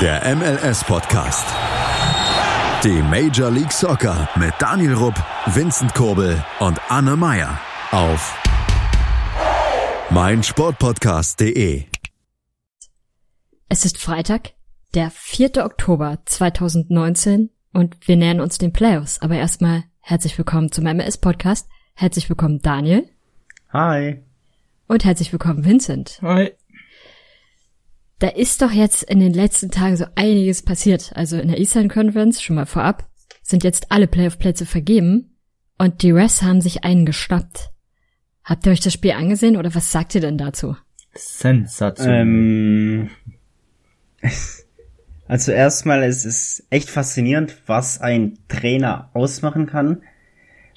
Der MLS-Podcast. Die Major League Soccer mit Daniel Rupp, Vincent Kurbel und Anne Meyer auf meinsportpodcast.de. Es ist Freitag, der 4. Oktober 2019 und wir nähern uns den Playoffs. Aber erstmal herzlich willkommen zum MLS-Podcast. Herzlich willkommen Daniel. Hi. Und herzlich willkommen Vincent. Hi. Da ist doch jetzt in den letzten Tagen so einiges passiert. Also in der Eastern Conference, schon mal vorab, sind jetzt alle Playoff-Plätze vergeben und die Refs haben sich einen geschnappt. Habt ihr euch das Spiel angesehen oder was sagt ihr denn dazu? Sensation. Ähm, also erstmal ist es echt faszinierend, was ein Trainer ausmachen kann.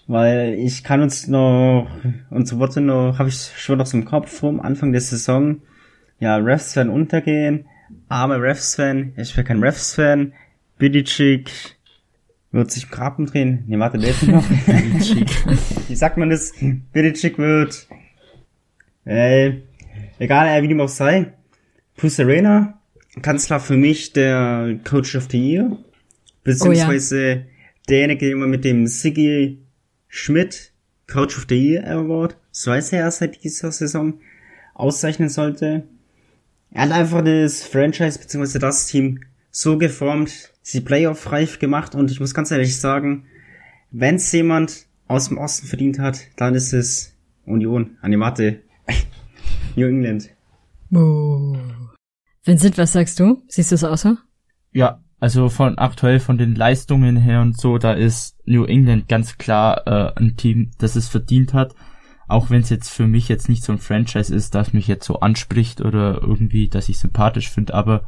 Weil ich kann uns noch, unsere Worte noch, habe ich schon noch so im Kopf vom Anfang der Saison. Ja, Refs werden untergehen. Arme Refs-Fan. Ich bin kein Refs-Fan. Bidicic wird sich im Grab umdrehen. Nee, warte, der ist noch. Wie sagt man das? Bidicic wird, äh, egal, wie dem auch sei. Plus Arena, ganz klar für mich der Coach of the Year. Beziehungsweise derjenige, der immer mit dem Siggy Schmidt Coach of the Year Award, so heißt er seit dieser Saison, auszeichnen sollte. Er hat einfach das Franchise bzw. das Team so geformt, sie Playoff-reif gemacht und ich muss ganz ehrlich sagen, wenn es jemand aus dem Osten verdient hat, dann ist es Union, Animate, New England. Oh. Vincent, was sagst du? Siehst du es auch so? Ja, also von aktuell von den Leistungen her und so, da ist New England ganz klar äh, ein Team, das es verdient hat. Auch wenn es jetzt für mich jetzt nicht so ein Franchise ist, das mich jetzt so anspricht oder irgendwie, dass ich sympathisch finde, aber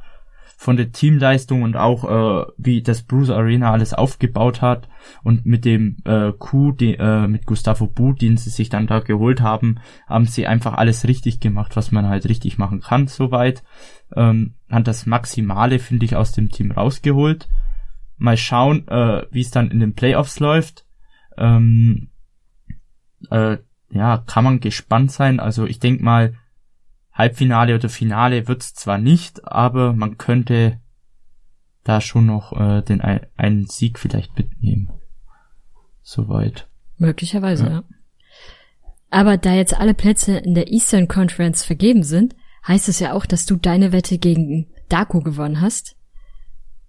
von der Teamleistung und auch äh, wie das Bruce Arena alles aufgebaut hat und mit dem äh, Coup, die, äh, mit Gustavo Bu, den sie sich dann da geholt haben, haben sie einfach alles richtig gemacht, was man halt richtig machen kann, soweit. Ähm, hat das Maximale, finde ich, aus dem Team rausgeholt. Mal schauen, äh, wie es dann in den Playoffs läuft. Ähm, äh, ja, kann man gespannt sein. Also ich denke mal, Halbfinale oder Finale wird's zwar nicht, aber man könnte da schon noch äh, den einen Sieg vielleicht mitnehmen. Soweit. Möglicherweise, ja. ja. Aber da jetzt alle Plätze in der Eastern Conference vergeben sind, heißt es ja auch, dass du deine Wette gegen Daku gewonnen hast.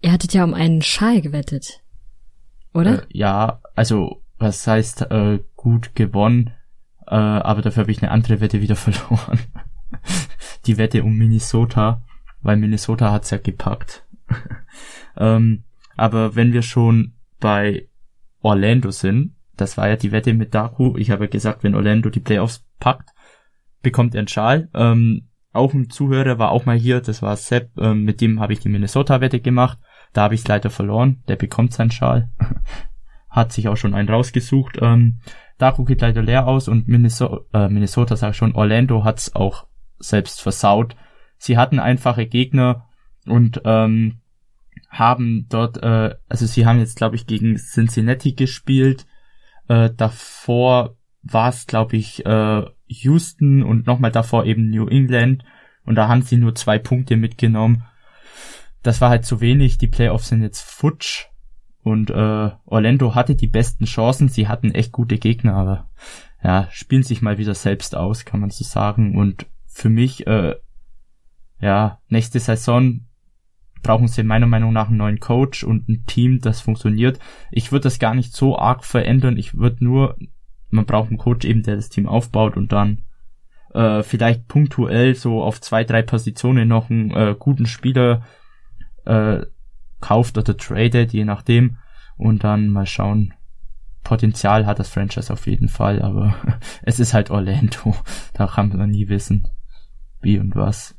Ihr hattet ja um einen Schal gewettet. Oder? Äh, ja, also was heißt äh, gut gewonnen? Äh, aber dafür habe ich eine andere Wette wieder verloren. Die Wette um Minnesota, weil Minnesota hat's ja gepackt. ähm, aber wenn wir schon bei Orlando sind, das war ja die Wette mit Daku, ich habe gesagt, wenn Orlando die Playoffs packt, bekommt er einen Schal. Ähm, auch ein Zuhörer war auch mal hier, das war Sepp, ähm, mit dem habe ich die Minnesota-Wette gemacht. Da habe ich es leider verloren, der bekommt seinen Schal. Hat sich auch schon einen rausgesucht. Ähm, Daku geht leider leer aus und Minnesota, äh, Minnesota sag schon, Orlando hat's auch selbst versaut. Sie hatten einfache Gegner und ähm, haben dort, äh, also sie haben jetzt, glaube ich, gegen Cincinnati gespielt. Äh, davor war es, glaube ich, äh, Houston und nochmal davor eben New England. Und da haben sie nur zwei Punkte mitgenommen. Das war halt zu wenig. Die Playoffs sind jetzt futsch. Und äh, Orlando hatte die besten Chancen. Sie hatten echt gute Gegner, aber ja, spielen sich mal wieder selbst aus, kann man so sagen. Und für mich, äh, ja, nächste Saison brauchen sie meiner Meinung nach einen neuen Coach und ein Team, das funktioniert. Ich würde das gar nicht so arg verändern. Ich würde nur, man braucht einen Coach eben, der das Team aufbaut und dann äh, vielleicht punktuell so auf zwei, drei Positionen noch einen äh, guten Spieler äh, kauft oder tradet, je nachdem. Und dann mal schauen. Potenzial hat das Franchise auf jeden Fall, aber es ist halt Orlando. Da kann man nie wissen, wie und was.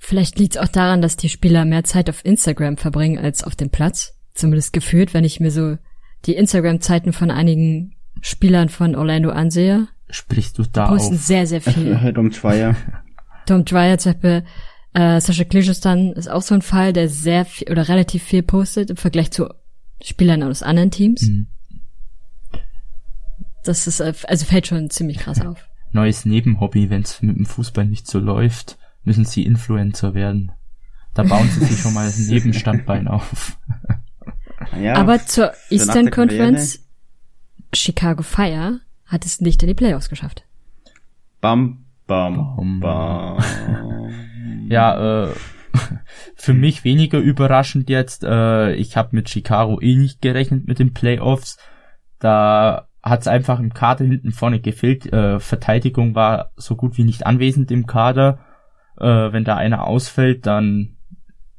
Vielleicht liegt es auch daran, dass die Spieler mehr Zeit auf Instagram verbringen als auf dem Platz. Zumindest gefühlt, wenn ich mir so die Instagram-Zeiten von einigen Spielern von Orlando ansehe. Sprichst du da posten auf? sehr, sehr viel. Tom Dwyer. Tom Dwyer zum Beispiel. Äh, Sascha Klischustan ist auch so ein Fall, der sehr viel oder relativ viel postet im Vergleich zu Spielern aus anderen Teams. Mhm. Das ist, äh, also fällt schon ziemlich krass auf. Neues Nebenhobby, wenn es mit dem Fußball nicht so läuft müssen sie Influencer werden. Da bauen sie sich schon mal ein Nebenstandbein auf. Ja, Aber zur Eastern Conference, Chicago Fire hat es nicht in die Playoffs geschafft. Bam, bam, bam. Ja, äh, für mich weniger überraschend jetzt. Äh, ich habe mit Chicago eh nicht gerechnet mit den Playoffs. Da hat es einfach im Kader hinten vorne gefehlt. Äh, Verteidigung war so gut wie nicht anwesend im Kader. Äh, wenn da einer ausfällt, dann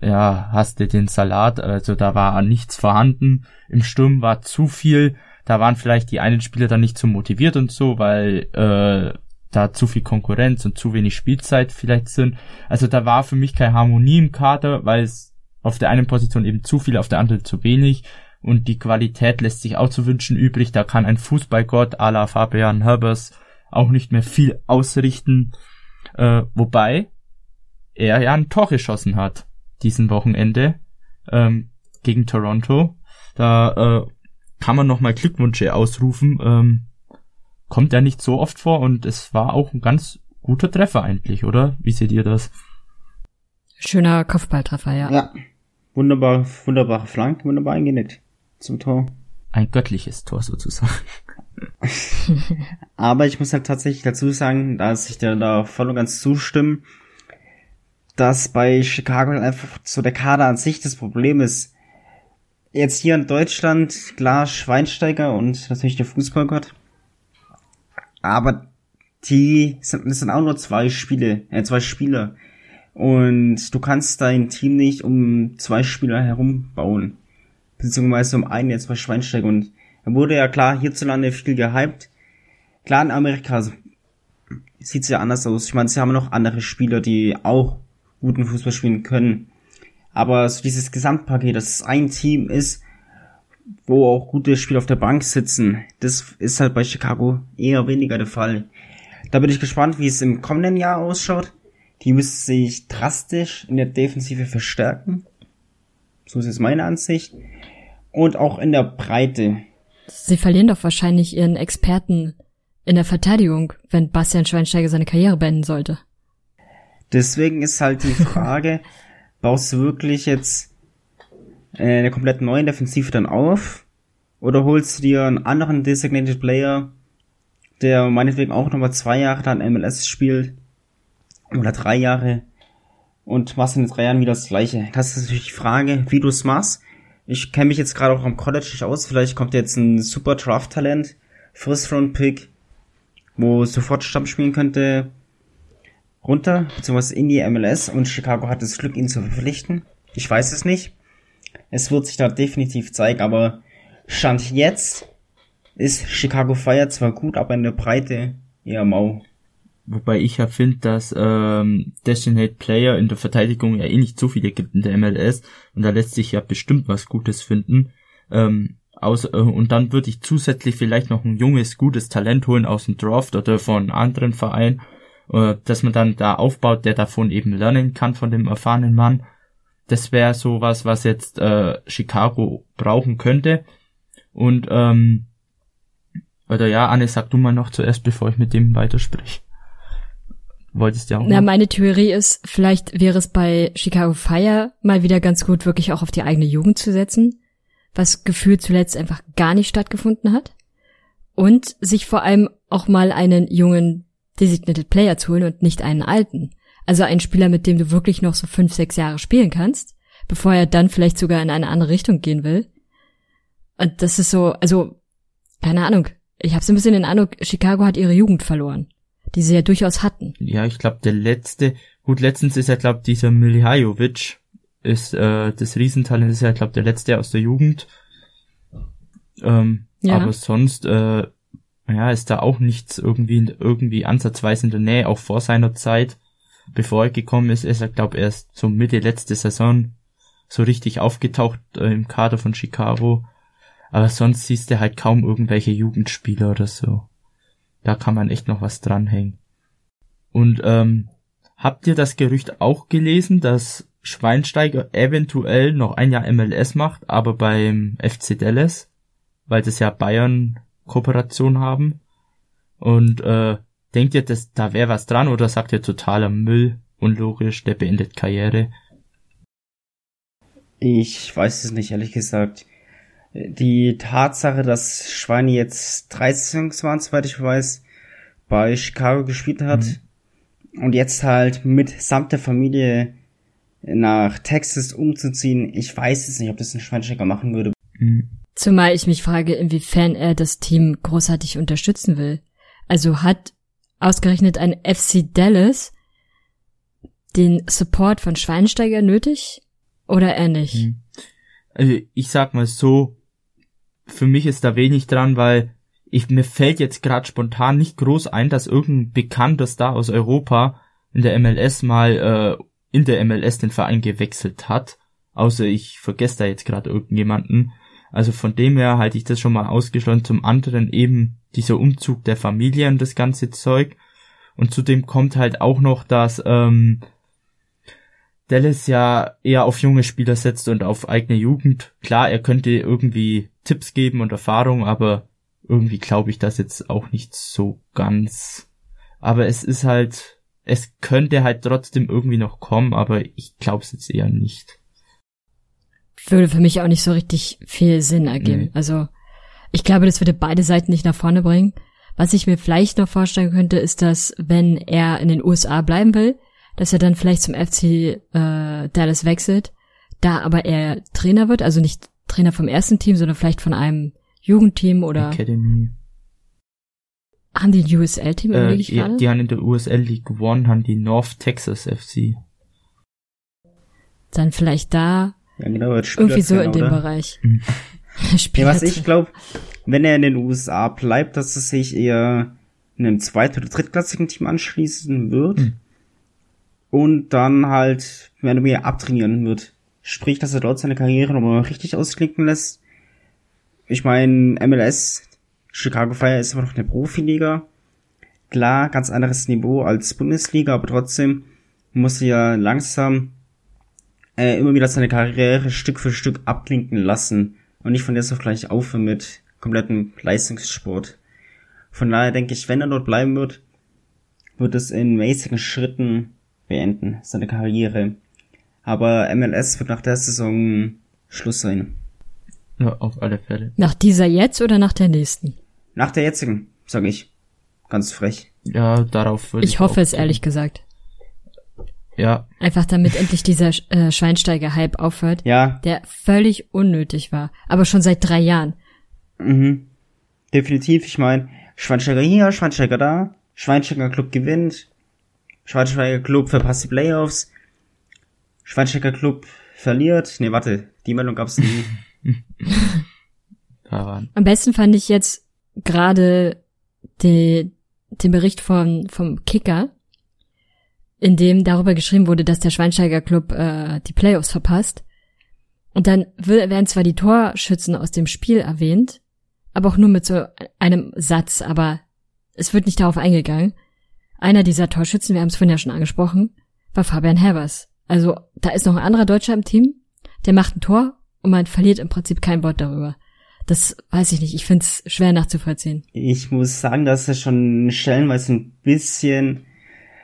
ja, hast du den Salat. Also da war nichts vorhanden. Im Sturm war zu viel. Da waren vielleicht die einen Spieler dann nicht so motiviert und so, weil äh, da zu viel Konkurrenz und zu wenig Spielzeit vielleicht sind. Also da war für mich keine Harmonie im Kader, weil es auf der einen Position eben zu viel, auf der anderen zu wenig und die Qualität lässt sich auch zu wünschen übrig. Da kann ein Fußballgott à la Fabian Herbers auch nicht mehr viel ausrichten. Äh, wobei er ja ein Tor geschossen hat diesen Wochenende ähm, gegen Toronto. Da äh, kann man nochmal Glückwünsche ausrufen. Ähm, kommt ja nicht so oft vor und es war auch ein ganz guter Treffer eigentlich, oder? Wie seht ihr das? Schöner Kopfballtreffer, ja. Ja. Wunderbar, wunderbare Flanke, wunderbar eingenäht zum Tor. Ein göttliches Tor sozusagen. Aber ich muss halt tatsächlich dazu sagen, dass ich dir da voll und ganz zustimme, dass bei Chicago einfach so der Kader an sich das Problem ist. Jetzt hier in Deutschland, klar, Schweinsteiger und natürlich der Fußballgott. Aber die sind, das sind auch nur zwei Spiele, äh, zwei Spieler. Und du kannst dein Team nicht um zwei Spieler herum bauen. Beziehungsweise um einen jetzt bei Schweinsteiger. Und er wurde ja klar hierzulande viel gehypt. Klar, in Amerika sieht's ja anders aus. Ich meine, sie haben noch andere Spieler, die auch guten Fußball spielen können. Aber so dieses Gesamtpaket, dass es ein Team ist, wo auch gute Spieler auf der Bank sitzen, das ist halt bei Chicago eher weniger der Fall. Da bin ich gespannt, wie es im kommenden Jahr ausschaut. Die müssen sich drastisch in der Defensive verstärken. So ist es meine Ansicht. Und auch in der Breite. Sie verlieren doch wahrscheinlich ihren Experten in der Verteidigung, wenn Bastian Schweinsteiger seine Karriere beenden sollte. Deswegen ist halt die Frage, baust du wirklich jetzt eine komplett neue Defensive dann auf? Oder holst du dir einen anderen Designated Player, der meinetwegen auch nochmal zwei Jahre dann MLS spielt? Oder drei Jahre? Und machst in drei Jahren wieder das gleiche? Das ist natürlich die Frage, wie du es machst. Ich kenne mich jetzt gerade auch am College nicht aus. Vielleicht kommt jetzt ein super Draft-Talent, First-Round-Pick, wo sofort Stamm spielen könnte runter, beziehungsweise in die MLS und Chicago hat das Glück, ihn zu verpflichten. Ich weiß es nicht. Es wird sich da definitiv zeigen, aber Stand jetzt ist Chicago Fire zwar gut, aber in der Breite eher mau. Wobei ich ja finde, dass ähm, Designated Player in der Verteidigung ja eh nicht so viele gibt in der MLS und da lässt sich ja bestimmt was Gutes finden. Ähm, aus, äh, und dann würde ich zusätzlich vielleicht noch ein junges, gutes Talent holen aus dem Draft oder von anderen Vereinen äh, dass man dann da aufbaut, der davon eben lernen kann von dem erfahrenen Mann. Das wäre sowas, was jetzt äh, Chicago brauchen könnte. Und ähm, oder ja, Anne, sag du mal noch zuerst, bevor ich mit dem weiterspreche. Wolltest du ja auch. Na, meine Theorie ist, vielleicht wäre es bei Chicago Fire mal wieder ganz gut, wirklich auch auf die eigene Jugend zu setzen, was gefühlt zuletzt einfach gar nicht stattgefunden hat. Und sich vor allem auch mal einen jungen Designated Player zu holen und nicht einen alten. Also einen Spieler, mit dem du wirklich noch so fünf, sechs Jahre spielen kannst, bevor er dann vielleicht sogar in eine andere Richtung gehen will. Und das ist so, also, keine Ahnung. Ich habe so ein bisschen den Eindruck, Chicago hat ihre Jugend verloren, die sie ja durchaus hatten. Ja, ich glaube, der letzte, gut, letztens ist ja, glaube dieser Milihajovic, ist äh, das Riesentalent, ist ja, glaube der letzte aus der Jugend. Ähm, ja. Aber sonst, äh, ja, ist da auch nichts irgendwie, irgendwie ansatzweise in der Nähe, auch vor seiner Zeit. Bevor er gekommen ist, ist er, glaube erst so Mitte letzte Saison so richtig aufgetaucht äh, im Kader von Chicago. Aber sonst siehst du halt kaum irgendwelche Jugendspieler oder so. Da kann man echt noch was dranhängen. Und ähm, habt ihr das Gerücht auch gelesen, dass Schweinsteiger eventuell noch ein Jahr MLS macht, aber beim FC Dallas, weil das ja Bayern Kooperation haben. Und äh, denkt ihr, dass da wäre was dran oder sagt ihr totaler Müll, unlogisch, der beendet Karriere? Ich weiß es nicht, ehrlich gesagt. Die Tatsache, dass Schweini jetzt 13 waren, soweit ich weiß, bei Chicago gespielt hat mhm. und jetzt halt mit samt der Familie nach Texas umzuziehen, ich weiß es nicht, ob das ein Schweinsteiger machen würde. Mhm. Zumal ich mich frage, inwiefern er das Team großartig unterstützen will. Also hat ausgerechnet ein FC Dallas den Support von Schweinsteiger nötig oder er nicht? Mhm. Also ich sag mal so, für mich ist da wenig dran, weil ich, mir fällt jetzt gerade spontan nicht groß ein, dass irgendein bekannter Star aus Europa in der MLS mal äh, in der MLS den Verein gewechselt hat. Außer ich vergesse da jetzt gerade irgendjemanden. Also von dem her halte ich das schon mal ausgeschlossen. Zum anderen eben dieser Umzug der Familie und das ganze Zeug. Und zudem kommt halt auch noch, dass ähm, Dallas ja eher auf junge Spieler setzt und auf eigene Jugend. Klar, er könnte irgendwie Tipps geben und Erfahrung, aber irgendwie glaube ich das jetzt auch nicht so ganz. Aber es ist halt, es könnte halt trotzdem irgendwie noch kommen, aber ich glaube es jetzt eher nicht. Würde für mich auch nicht so richtig viel Sinn ergeben. Nee. Also ich glaube, das würde beide Seiten nicht nach vorne bringen. Was ich mir vielleicht noch vorstellen könnte, ist, dass wenn er in den USA bleiben will, dass er dann vielleicht zum FC äh, Dallas wechselt, da aber er Trainer wird, also nicht Trainer vom ersten Team, sondern vielleicht von einem Jugendteam oder Academy. Haben die ein USL-Team äh, ja, Die haben in der USL League One haben die North Texas FC. Dann vielleicht da ja, genau, irgendwie so in dem oder? Bereich. Mhm. ja, was ich glaube, wenn er in den USA bleibt, dass es sich eher einem zweit- oder drittklassigen Team anschließen wird. Mhm und dann halt mehr oder weniger abtrainieren wird. Sprich, dass er dort seine Karriere nochmal richtig ausklicken lässt. Ich meine, MLS, Chicago Fire ist immer noch eine Profiliga. Klar, ganz anderes Niveau als Bundesliga, aber trotzdem muss er ja langsam äh, immer wieder seine Karriere Stück für Stück abklinken lassen und nicht von jetzt auf gleich aufhören mit komplettem Leistungssport. Von daher denke ich, wenn er dort bleiben wird, wird es in mäßigen Schritten beenden, seine Karriere. Aber MLS wird nach der Saison Schluss sein. Ja, auf alle Fälle. Nach dieser jetzt oder nach der nächsten? Nach der jetzigen, sage ich. Ganz frech. Ja, darauf würde ich. Ich hoffe es ehrlich gesagt. Ja. Einfach damit endlich dieser äh, Schweinsteiger-Hype aufhört. Ja. Der völlig unnötig war. Aber schon seit drei Jahren. Mhm. Definitiv, ich meine, Schweinsteiger hier, Schweinsteiger da, Schweinsteiger Club gewinnt, Schweinsteiger Club verpasst die Playoffs. Schweinsteiger Club verliert. Nee, warte, die Meldung gab's nie. Am besten fand ich jetzt gerade den Bericht von, vom Kicker, in dem darüber geschrieben wurde, dass der Schweinsteiger Club äh, die Playoffs verpasst. Und dann werden zwar die Torschützen aus dem Spiel erwähnt, aber auch nur mit so einem Satz, aber es wird nicht darauf eingegangen. Einer dieser Torschützen, wir haben es vorhin ja schon angesprochen, war Fabian Herbers. Also da ist noch ein anderer Deutscher im Team, der macht ein Tor und man verliert im Prinzip kein Wort darüber. Das weiß ich nicht. Ich finde es schwer nachzuvollziehen. Ich muss sagen, dass es schon stellenweise ein bisschen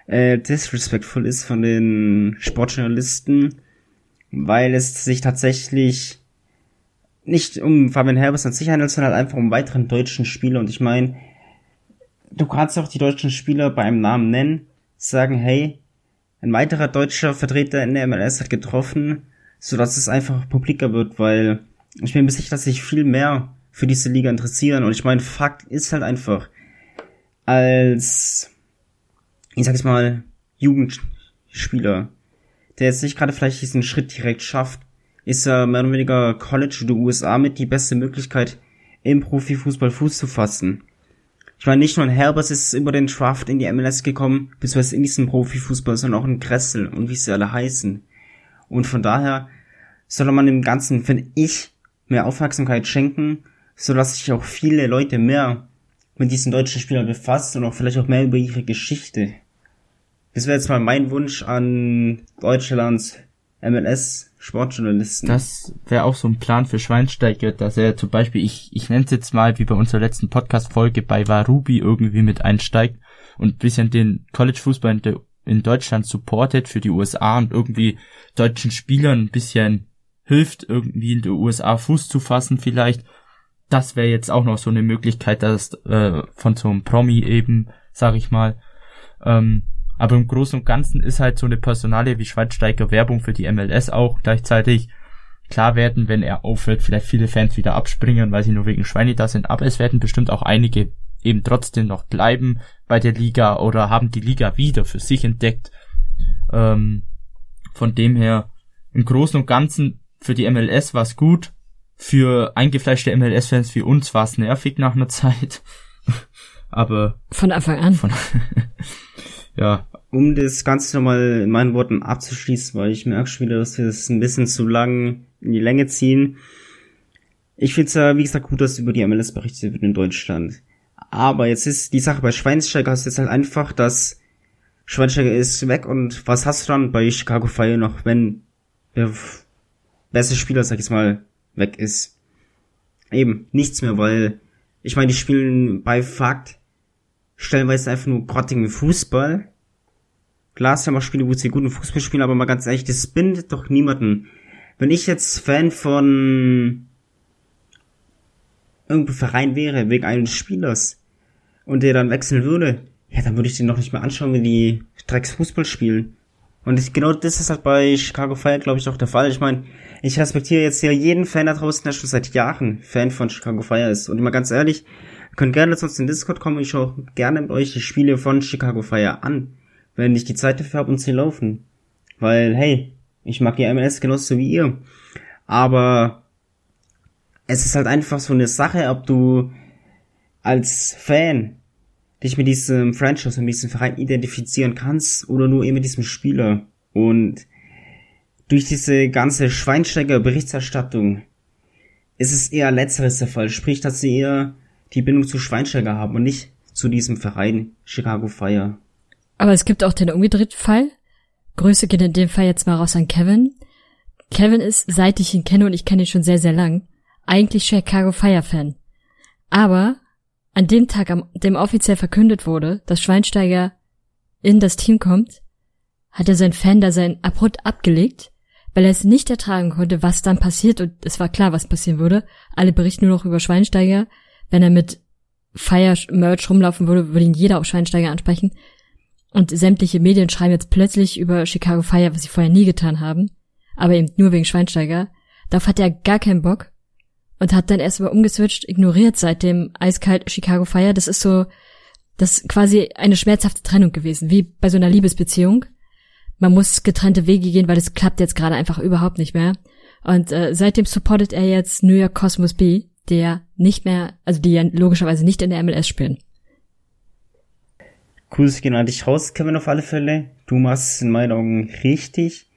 äh, disrespectful ist von den Sportjournalisten, weil es sich tatsächlich nicht um Fabian Herbers an sich handelt, sondern halt einfach um weiteren deutschen Spieler. Und ich meine, du kannst auch die deutschen Spieler beim Namen nennen, sagen, hey, ein weiterer deutscher Vertreter in der MLS hat getroffen, so dass es einfach publiker wird, weil ich bin mir sicher, dass sich viel mehr für diese Liga interessieren. Und ich meine, Fakt ist halt einfach, als, ich sag jetzt mal, Jugendspieler, der jetzt nicht gerade vielleicht diesen Schritt direkt schafft, ist er mehr oder weniger College oder USA mit die beste Möglichkeit, im Profifußball Fuß zu fassen. Ich meine, nicht nur ein Herbers ist über den Draft in die MLS gekommen, beziehungsweise in diesen Profifußball, sondern auch ein Kressel und wie sie alle heißen. Und von daher sollte man dem Ganzen, finde ich, mehr Aufmerksamkeit schenken, so dass sich auch viele Leute mehr mit diesen deutschen Spielern befassen und auch vielleicht auch mehr über ihre Geschichte. Das wäre jetzt mal mein Wunsch an Deutschlands MLS Sportjournalisten. Das wäre auch so ein Plan für Schweinsteiger, dass er zum Beispiel, ich, ich nenne es jetzt mal, wie bei unserer letzten Podcast-Folge, bei Warubi irgendwie mit einsteigt und bisschen den College-Fußball in, in, Deutschland supportet für die USA und irgendwie deutschen Spielern ein bisschen hilft, irgendwie in den USA Fuß zu fassen vielleicht. Das wäre jetzt auch noch so eine Möglichkeit, dass äh, von so einem Promi eben, sag ich mal. Ähm, aber im Großen und Ganzen ist halt so eine Personalie wie Schweinsteiger Werbung für die MLS auch gleichzeitig klar werden, wenn er aufhört, vielleicht viele Fans wieder abspringen, weil sie nur wegen Schweine da sind, aber es werden bestimmt auch einige eben trotzdem noch bleiben bei der Liga oder haben die Liga wieder für sich entdeckt. Ähm, von dem her, im Großen und Ganzen für die MLS war es gut, für eingefleischte MLS-Fans wie uns war es nervig nach einer Zeit. aber von Anfang an. Von, ja. Um das Ganze nochmal in meinen Worten abzuschließen, weil ich merke schon wieder, dass wir es ein bisschen zu lang in die Länge ziehen. Ich finde es ja, wie gesagt, gut, dass über die MLS berichtet wird in Deutschland. Aber jetzt ist die Sache bei Schweinsteiger hast jetzt halt einfach, dass Schweinsteiger ist weg und was hast du dann bei Chicago Fire noch, wenn der beste Spieler, sag ich mal, weg ist? Eben, nichts mehr, weil ich meine, die spielen bei Fakt stellenweise einfach nur grottigen Fußball. Klar, es haben auch Spiele, wo sie guten Fußball spielen, aber mal ganz ehrlich, das bindet doch niemanden. Wenn ich jetzt Fan von irgendeinem Verein wäre, wegen eines Spielers, und der dann wechseln würde, ja, dann würde ich den noch nicht mehr anschauen, wenn die Drecks Fußball spielen. Und ich, genau das ist halt bei Chicago Fire, glaube ich, auch der Fall. Ich meine, ich respektiere jetzt hier jeden Fan da draußen, der schon seit Jahren Fan von Chicago Fire ist. Und mal ganz ehrlich, ihr könnt gerne uns in Discord kommen ich schaue gerne mit euch die Spiele von Chicago Fire an, wenn ich die Zeit dafür habe und sie laufen. Weil, hey, ich mag die MLS genauso wie ihr. Aber es ist halt einfach so eine Sache, ob du als Fan dich mit diesem Franchise mit diesem Verein identifizieren kannst oder nur eben mit diesem Spieler. Und durch diese ganze Schweinsteiger-Berichterstattung ist es eher letzteres der Fall. Sprich, dass sie eher die Bindung zu Schweinsteiger haben und nicht zu diesem Verein Chicago Fire. Aber es gibt auch den umgedrehten Fall. Grüße gehen in dem Fall jetzt mal raus an Kevin. Kevin ist, seit ich ihn kenne und ich kenne ihn schon sehr, sehr lang, eigentlich Chicago Fire Fan. Aber an dem Tag, an dem offiziell verkündet wurde, dass Schweinsteiger in das Team kommt, hat er sein Fan da sein abrupt abgelegt, weil er es nicht ertragen konnte, was dann passiert und es war klar, was passieren würde. Alle berichten nur noch über Schweinsteiger. Wenn er mit Fire Merch rumlaufen würde, würde ihn jeder auf Schweinsteiger ansprechen. Und sämtliche Medien schreiben jetzt plötzlich über Chicago Fire, was sie vorher nie getan haben, aber eben nur wegen Schweinsteiger. Darauf hat er gar keinen Bock und hat dann erst mal umgeswitcht, ignoriert seitdem eiskalt Chicago Fire. Das ist so, das ist quasi eine schmerzhafte Trennung gewesen, wie bei so einer Liebesbeziehung. Man muss getrennte Wege gehen, weil das klappt jetzt gerade einfach überhaupt nicht mehr. Und äh, seitdem supportet er jetzt New York Cosmos B, der nicht mehr, also die ja logischerweise nicht in der MLS spielen. Grüße gehen an dich raus, Kevin, auf alle Fälle. Du machst in meinen Augen richtig.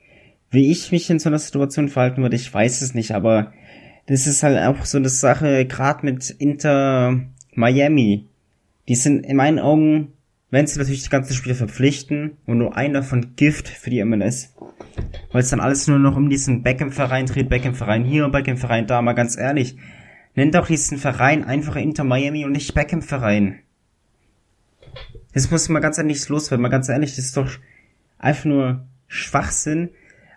Wie ich mich in so einer Situation verhalten würde, ich weiß es nicht, aber das ist halt auch so eine Sache, gerade mit Inter Miami. Die sind in meinen Augen, wenn sie natürlich die ganzen Spiele verpflichten und nur einer von Gift für die MLS. Weil es dann alles nur noch um diesen Beckham-Verein dreht, Beckham-Verein hier und Beckham-Verein da, mal ganz ehrlich. Nennt doch diesen Verein einfach Inter Miami und nicht Beckham-Verein. Das muss mal ganz ehrlich loswerden, mal ganz ehrlich, das ist doch einfach nur Schwachsinn,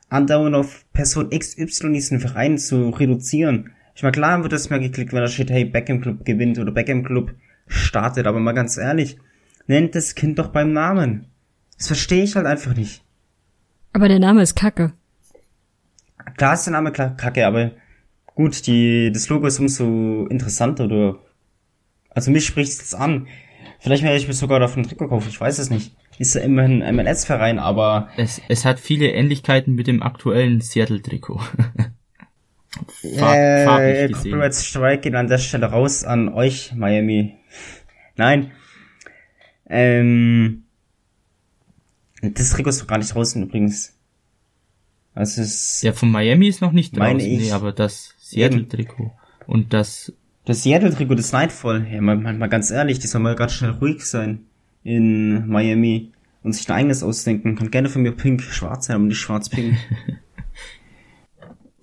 andauernd auf Person XY diesen Verein zu reduzieren. Ich meine, klar wird das mal geklickt, wenn da steht, hey, Beckham Club gewinnt oder Beckham Club startet, aber mal ganz ehrlich, nennt das Kind doch beim Namen. Das verstehe ich halt einfach nicht. Aber der Name ist Kacke. Klar ist der Name Kacke, aber gut, die, das Logo ist umso interessanter, oder? Also mich spricht es an. Vielleicht werde ich mir sogar davon ein Trikot kaufen, ich weiß es nicht ist ja immerhin ein MLS-Verein, aber. Es, es hat viele Ähnlichkeiten mit dem aktuellen Seattle-Trikot. Farb, äh, Copyright Strike geht an der Stelle raus an euch, Miami. Nein. Ähm, das Trikot ist doch gar nicht draußen übrigens. Also es ja, von Miami ist noch nicht draußen, ich. nee, aber das Seattle-Trikot und das... Das Seattle-Trikot ist Nightfall. Ja, mal, mal ganz ehrlich, die soll mal ganz schnell ruhig sein in Miami und sich ein eigenes ausdenken. Kann gerne von mir pink-schwarz sein, aber nicht schwarz-pink.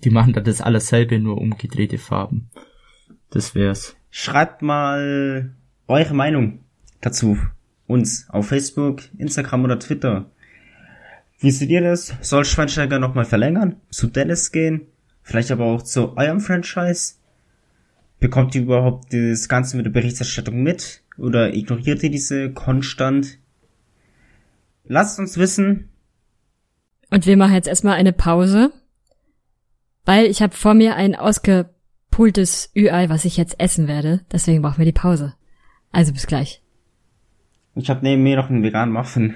Die machen da das alles selbe, nur umgedrehte Farben. Das wär's. Schreibt mal eure Meinung dazu. Uns auf Facebook, Instagram oder Twitter. Wie seht ihr das? Soll Schweinsteiger nochmal verlängern? Zu Dallas gehen? Vielleicht aber auch zu eurem Franchise? Bekommt ihr überhaupt das Ganze mit der Berichterstattung mit? Oder ignoriert ihr diese konstant? Lasst uns wissen. Und wir machen jetzt erstmal eine Pause, weil ich habe vor mir ein ausgepultes Ü-Ei, was ich jetzt essen werde. Deswegen brauchen wir die Pause. Also bis gleich. Ich habe neben mir noch einen veganen Muffin.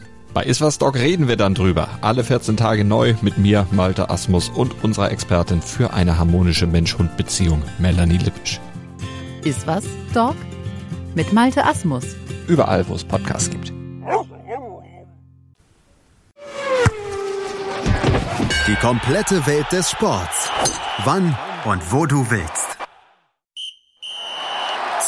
Bei Iswas Dog reden wir dann drüber. Alle 14 Tage neu mit mir, Malte Asmus und unserer Expertin für eine harmonische Mensch-Hund-Beziehung, Melanie Lippisch. Iswas Dog mit Malte Asmus. Überall, wo es Podcasts gibt. Die komplette Welt des Sports. Wann und wo du willst.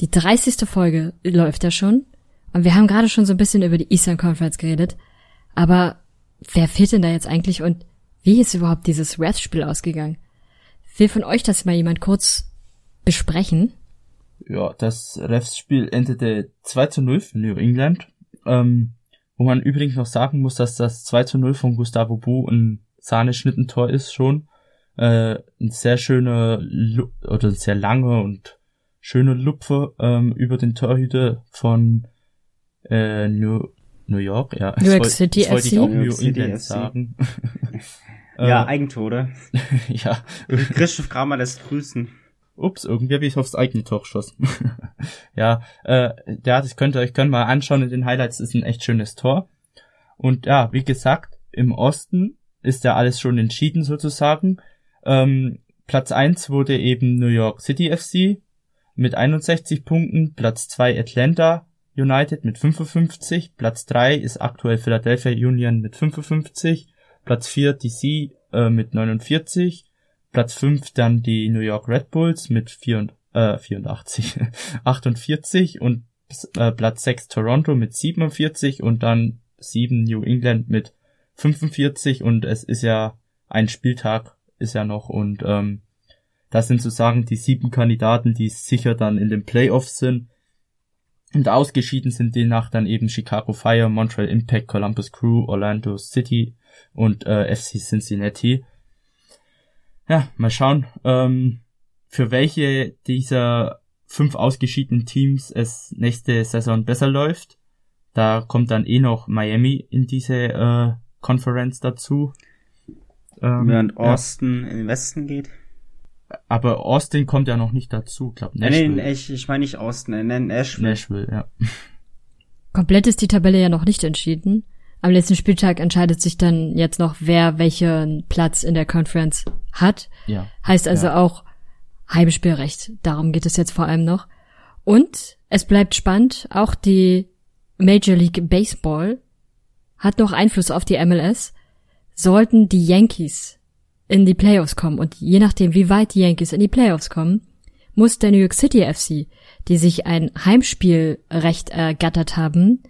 Die 30. Folge läuft ja schon. Und wir haben gerade schon so ein bisschen über die Eastern Conference geredet. Aber wer fehlt denn da jetzt eigentlich und wie ist überhaupt dieses Wrath-Spiel ausgegangen? Will von euch das mal jemand kurz besprechen? Ja, das Refs-Spiel endete 2 zu 0 für New England. Ähm, wo man übrigens noch sagen muss, dass das 2 zu 0 von Gustavo Bu ein Sahneschnittentor ist schon. Äh, ein sehr schöner oder sehr langer und schöner Lupfer ähm, über den Torhüter von äh, New, New York, ja. New York City wollte ich FC. auch New New York City England FC. sagen. Ja, Äh, Eigentore. ja. Christoph Kramer lässt grüßen. Ups, irgendwie habe ich aufs eigene Tor geschossen. ja, äh, ja, das könnt ihr euch können mal anschauen in den Highlights, das ist ein echt schönes Tor. Und ja, wie gesagt, im Osten ist ja alles schon entschieden sozusagen. Ähm, Platz eins wurde eben New York City FC mit 61 Punkten, Platz zwei Atlanta United mit 55, Platz drei ist aktuell Philadelphia Union mit 55, Platz vier DC äh, mit 49, Platz 5 dann die New York Red Bulls mit 4, äh, 84, 48 und äh, Platz 6 Toronto mit 47 und dann 7 New England mit 45 und es ist ja ein Spieltag ist ja noch und ähm, das sind sozusagen die sieben Kandidaten, die sicher dann in den Playoffs sind. Und ausgeschieden sind demnach dann eben Chicago Fire, Montreal Impact, Columbus Crew, Orlando City und äh, FC Cincinnati. Ja, mal schauen, ähm, für welche dieser fünf ausgeschiedenen Teams es nächste Saison besser läuft. Da kommt dann eh noch Miami in diese äh, Conference dazu. Ähm, Während ja. Austin in den Westen geht. Aber Austin kommt ja noch nicht dazu, glaub Äh, Nee, nee, ich, ich meine nicht Austin, nee, Nashville. Nashville, ja. Komplett ist die Tabelle ja noch nicht entschieden. Am letzten Spieltag entscheidet sich dann jetzt noch, wer welchen Platz in der Conference hat. Ja. Heißt also Ja. auch Heimspielrecht. Darum geht es jetzt vor allem noch. Und es bleibt spannend. Auch die Major League Baseball hat noch Einfluss auf die MLS. Sollten die Yankees in die Playoffs kommen und je nachdem, wie weit die Yankees in die Playoffs kommen, muss der New York City FC, die sich ein Heimspielrecht ergattert haben,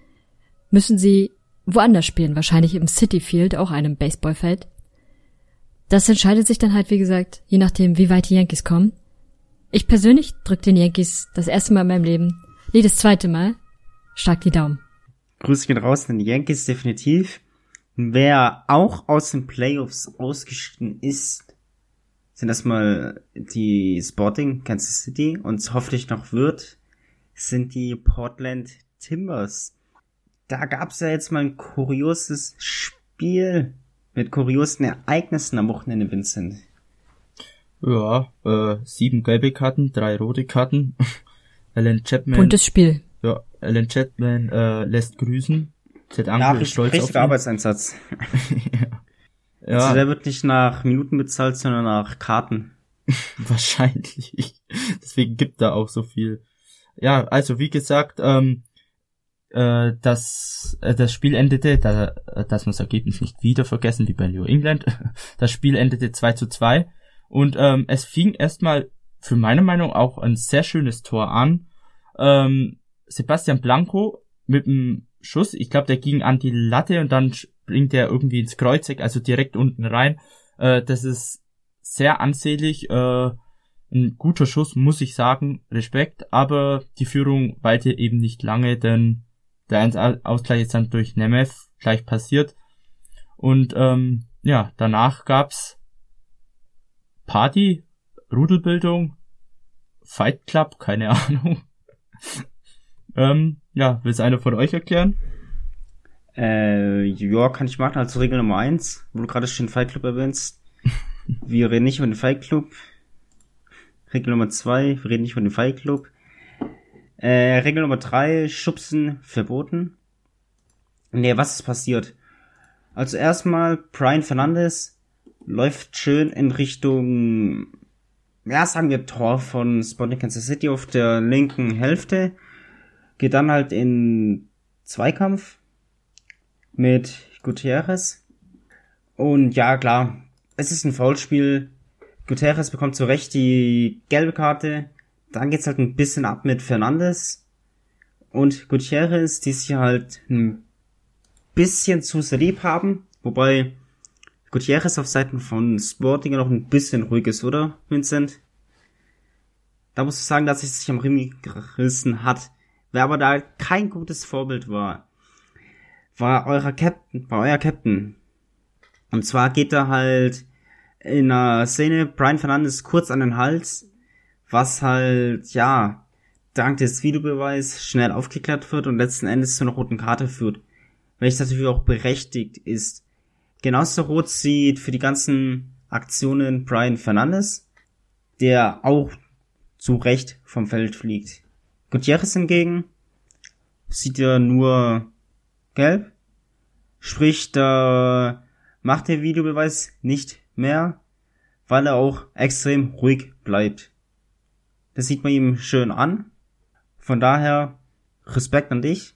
müssen sie woanders spielen, wahrscheinlich im City Field, auch einem Baseballfeld. Das entscheidet sich dann halt, wie gesagt, je nachdem, wie weit die Yankees kommen. Ich persönlich drück den Yankees das erste Mal in meinem Leben, nee, das zweite Mal, stark die Daumen. Grüße gehen raus an die Yankees definitiv. Wer auch aus den Playoffs ausgeschieden ist, sind erstmal die Sporting Kansas City und hoffentlich noch wird, sind die Portland Timbers. Da gab's ja jetzt mal ein kurioses Spiel mit kuriosen Ereignissen am Wochenende, Vincent. Ja, äh, sieben gelbe Karten, drei rote Karten. Alan Chapman. Buntes Spiel. Ja, Alan Chapman äh, lässt grüßen. Ted Ja, Angle ist richtig, stolz auf ihn. Arbeitseinsatz. ja. Also der wird nicht nach Minuten bezahlt, sondern nach Karten. Wahrscheinlich. Deswegen gibt er auch so viel. Ja, also wie gesagt, ähm, äh, das, äh, das Spiel endete, da, äh, dass wir das Ergebnis nicht wieder vergessen, wie bei New England. Das Spiel endete 2 zu 2 und ähm, es fing erstmal für meine Meinung auch ein sehr schönes Tor an. Ähm, Sebastian Blanco mit einem Schuss, ich glaube, der ging an die Latte und dann springt er irgendwie ins Kreuzeck, also direkt unten rein. Äh, das ist sehr ansehlich, äh, ein guter Schuss, muss ich sagen, Respekt, aber die Führung weilte eben nicht lange, denn der 1-Ausgleich ist dann durch Nemeth gleich passiert. Und ähm, ja, danach gab's Party, Rudelbildung, Fight Club, keine Ahnung. Ähm, ja, will es einer von euch erklären? Äh, ja, kann ich machen. Also Regel Nummer eins, wo du gerade schon den Fight Club erwähnst. Wir reden nicht über den Fight Club. Regel Nummer zwei, wir reden nicht über den Fight Club. Äh, Regel Nummer drei, Schubsen verboten. Nee, was ist passiert? Also erstmal, Brian Fernandes läuft schön in Richtung, ja, sagen wir Tor von Sporting Kansas City auf der linken Hälfte. Geht dann halt in Zweikampf mit Gutierrez. Und ja, klar, es ist ein Foulspiel. Gutierrez bekommt zu Recht die gelbe Karte. Dann geht's halt ein bisschen ab mit Fernandes. Und Gutierrez, die sich halt ein bisschen zu sehr lieb haben. Wobei Gutierrez auf Seiten von Sporting noch ein bisschen ruhig ist, oder, Vincent? Da muss ich sagen, dass es sich am Riemen gerissen hat. Wer aber da kein gutes Vorbild war, war euer Captain, war euer Captain. Und zwar geht er halt in einer Szene Brian Fernandes kurz an den Hals, was halt, ja, dank des Videobeweis schnell aufgeklärt wird und letzten Endes zu einer roten Karte führt. Welches natürlich auch berechtigt ist. Genauso rot sieht für die ganzen Aktionen Brian Fernandes, der auch zu Recht vom Feld fliegt. Gutierrez hingegen sieht er nur gelb, sprich, da macht der Videobeweis nicht mehr, weil er auch extrem ruhig bleibt. Das sieht man ihm schön an. Von daher Respekt an dich.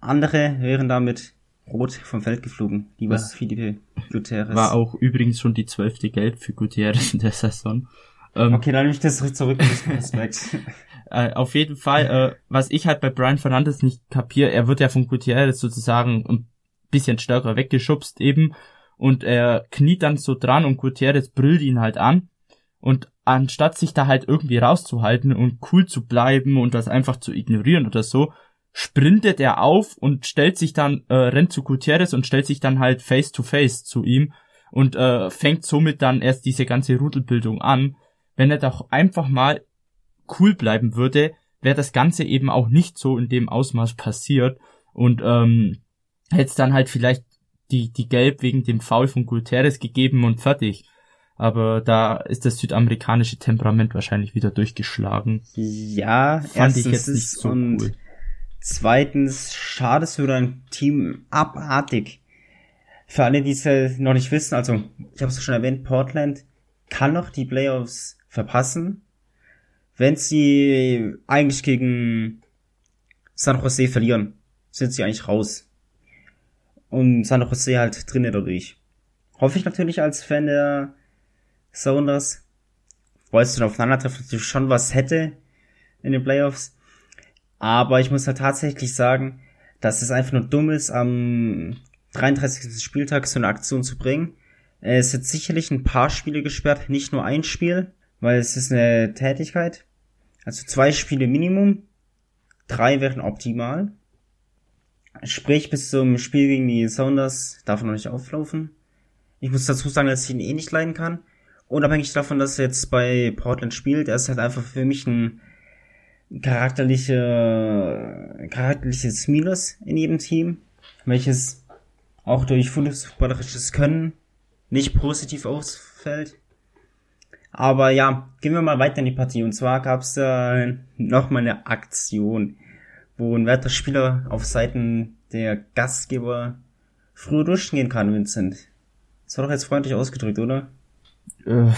Andere wären damit rot vom Feld geflogen, lieber Das Felipe Gutierrez. War auch übrigens schon die zwölfte Gelb für Gutierrez in der Saison. Ähm, Okay, dann nehme ich das zurück Respekt. Äh, auf jeden Fall, äh, was ich halt bei Brian Fernandes nicht kapiere, er wird ja von Gutierrez sozusagen ein bisschen stärker weggeschubst eben und er kniet dann so dran und Gutierrez brüllt ihn halt an und anstatt sich da halt irgendwie rauszuhalten und cool zu bleiben und das einfach zu ignorieren oder so, sprintet er auf und stellt sich dann, äh, rennt zu Gutierrez und stellt sich dann halt face to face zu ihm und äh, fängt somit dann erst diese ganze Rudelbildung an. Wenn er doch einfach mal cool bleiben würde, wäre das Ganze eben auch nicht so in dem Ausmaß passiert und ähm, hätte es dann halt vielleicht die, die Gelb wegen dem Foul von Gutierrez gegeben und fertig. Aber da ist das südamerikanische Temperament wahrscheinlich wieder durchgeschlagen. Ja, Fand ich erstens jetzt nicht ist so und cool. zweitens schade es für dein Team abartig. Für alle, die es äh, noch nicht wissen, also ich habe es schon erwähnt, Portland kann noch die Playoffs verpassen, wenn sie eigentlich gegen San Jose verlieren, sind sie eigentlich raus. Und San Jose halt drinnen dadurch. Hoffe ich natürlich als Fan der Sounders, weil es dann aufeinandertreffen natürlich schon was hätte in den Playoffs. Aber ich muss halt tatsächlich sagen, dass es einfach nur dumm ist, am 33. Spieltag so eine Aktion zu bringen. Es wird sicherlich ein paar Spiele gesperrt, nicht nur ein Spiel, weil es ist eine Tätigkeit. Also zwei Spiele Minimum, drei wären optimal. Sprich, bis zum Spiel gegen die Sounders darf noch nicht auflaufen. Ich muss dazu sagen, dass ich ihn eh nicht leiden kann. Unabhängig davon, dass er jetzt bei Portland spielt, er ist halt einfach für mich ein charakterliche, charakterliches Minus in jedem Team, welches auch durch fußballerisches Können nicht positiv ausfällt. Aber ja, gehen wir mal weiter in die Partie. Und zwar gab es äh, nochmal eine Aktion, wo ein werter Spieler auf Seiten der Gastgeber früher durchgehen kann, Vincent. Das war doch jetzt freundlich ausgedrückt, oder? Äh,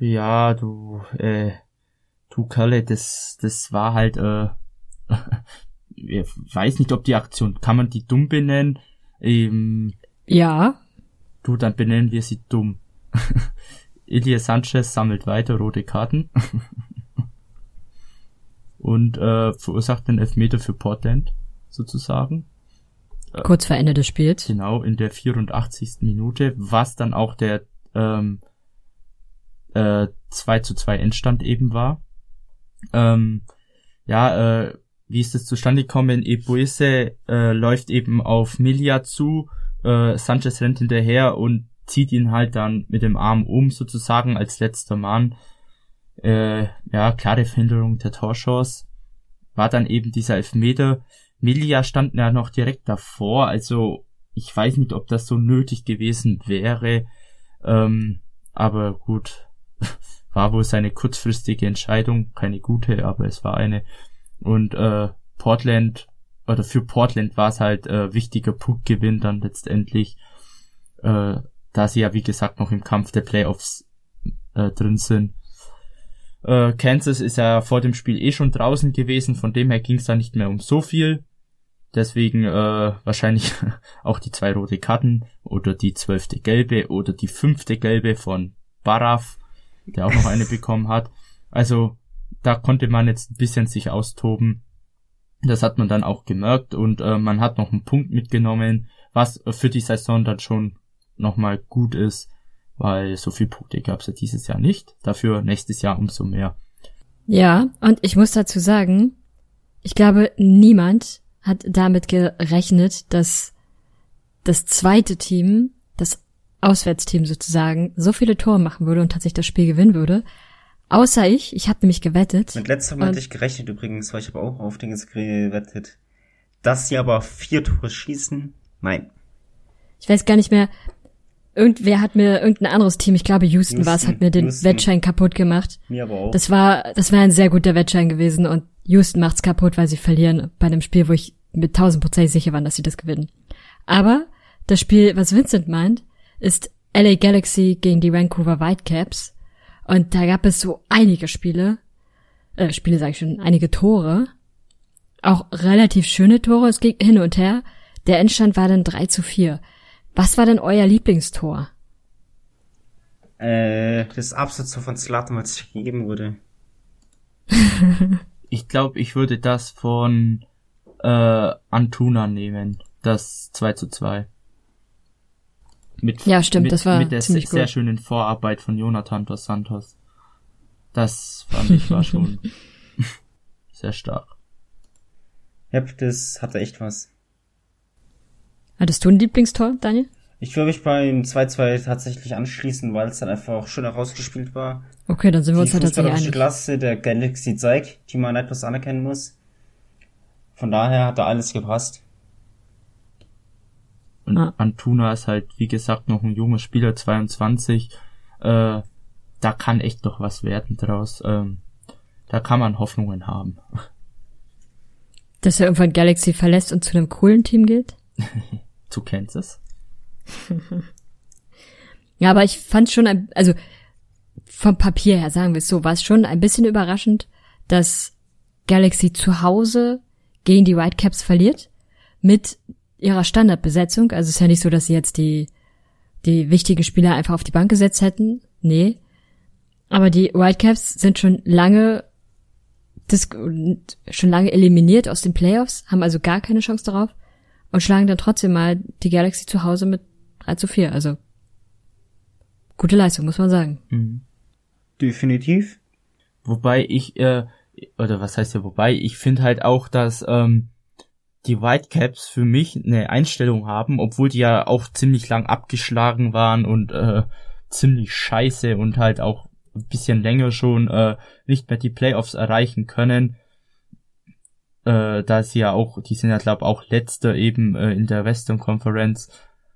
ja, du, äh, du Kerle, das, das war halt, äh, ich weiß nicht, ob die Aktion, kann man die dumm benennen? Ähm, Ja, du, dann benennen wir sie dumm. Ilya Sanchez sammelt weiter rote Karten. Und äh, verursacht den Elfmeter für Portland, sozusagen. kurz vor Ende des Spiels. Genau, in der 84. Minute, was dann auch der ähm, äh, 2 zu 2 Endstand eben war. Ähm, ja, äh, wie ist das zustande gekommen? Eboise äh, läuft eben auf Milia zu, äh, Sanchez rennt hinterher und zieht ihn halt dann mit dem Arm um, sozusagen als letzter Mann. Äh, ja, klare Verhinderung der Torchance. War dann eben dieser Elfmeter. Milia stand ja noch direkt davor, also ich weiß nicht, ob das so nötig gewesen wäre. Ähm, aber gut, war wohl seine kurzfristige Entscheidung, keine gute, aber es war eine. Und äh, Portland, oder für Portland war es halt äh, wichtiger Punktgewinn dann letztendlich, äh, da sie ja wie gesagt noch im Kampf der Playoffs äh, drin sind. Äh, Kansas ist ja vor dem Spiel eh schon draußen gewesen, von dem her ging es da nicht mehr um so viel. Deswegen äh, wahrscheinlich auch die zwei rote Karten oder die zwölfte gelbe oder die fünfte gelbe von Baraf, der auch noch eine bekommen hat. Also da konnte man jetzt ein bisschen sich austoben. Das hat man dann auch gemerkt und äh, man hat noch einen Punkt mitgenommen, was für die Saison dann schon nochmal gut ist, weil so viel Punkte gab es ja dieses Jahr nicht. Dafür nächstes Jahr umso mehr. Ja, und ich muss dazu sagen, ich glaube, niemand hat damit gerechnet, dass das zweite Team, das Auswärtsteam sozusagen, so viele Tore machen würde und tatsächlich das Spiel gewinnen würde. Außer ich, ich habe nämlich gewettet. Mit letzterem Und- hatte ich gerechnet übrigens, weil ich habe auch auf Dinges gewettet. Dass sie aber vier Tore schießen, nein. Ich weiß gar nicht mehr, irgendwer hat mir irgendein anderes Team, ich glaube Houston, Houston, war es, hat mir den Houston. Wettschein kaputt gemacht. Mir aber auch. Das war, das war ein sehr guter Wettschein gewesen und Houston macht's kaputt, weil sie verlieren bei einem Spiel, wo ich mit tausendprozentig sicher war, dass sie das gewinnen. Aber das Spiel, was Vincent meint, ist LA Galaxy gegen die Vancouver Whitecaps. Und da gab es so einige Spiele, äh, Spiele sage ich schon, einige Tore. Auch relativ schöne Tore, es ging hin und her. Der Endstand war dann 3 zu 4. Was war denn euer Lieblingstor? äh, das Absatz von Zlatan, was gegeben wurde. Ich glaube, ich würde das von äh, Antuna nehmen. Das 2 zu 2. Mit, Ja, stimmt, mit, das war mit der ziemlich sehr, sehr gut. schönen Vorarbeit von Jonathan dos Santos. Das fand ich war schon sehr stark. Ja, das hatte echt was. Hattest du ein Lieblingstor, Daniel? Ich würde mich beim 2-2 tatsächlich anschließen, weil es dann einfach auch schön herausgespielt war. Okay, dann sind wir die uns da tatsächlich einig. Klasse der Galaxy zeigt, die man etwas anerkennen muss. Von daher hat da alles gepasst. Und Ah. Antuna ist halt, wie gesagt, noch ein junger Spieler, 22. Äh, da kann echt noch was werden draus. Ähm, da kann man Hoffnungen haben. Dass er irgendwann Galaxy verlässt und zu einem coolen Team geht? Zu Kansas. Ja, aber ich fand schon, ein, also vom Papier her, sagen wir es so, war es schon ein bisschen überraschend, dass Galaxy zu Hause gegen die Whitecaps verliert mit ihrer Standardbesetzung. Also es ist ja nicht so, dass sie jetzt die, die wichtigen Spieler einfach auf die Bank gesetzt hätten. Nee. Aber die Whitecaps sind schon lange schon lange eliminiert aus den Playoffs, haben also gar keine Chance darauf und schlagen dann trotzdem mal die Galaxy zu Hause mit 3 zu 4. Also gute Leistung, muss man sagen. Mhm. Definitiv. Wobei ich, äh, oder was heißt ja wobei, ich finde halt auch, dass ähm, die Whitecaps für mich eine Einstellung haben, obwohl die ja auch ziemlich lang abgeschlagen waren und äh, ziemlich scheiße und halt auch ein bisschen länger schon äh, nicht mehr die Playoffs erreichen können. Äh, da sie ja auch, die sind ja glaube auch letzter eben äh, in der Western Conference.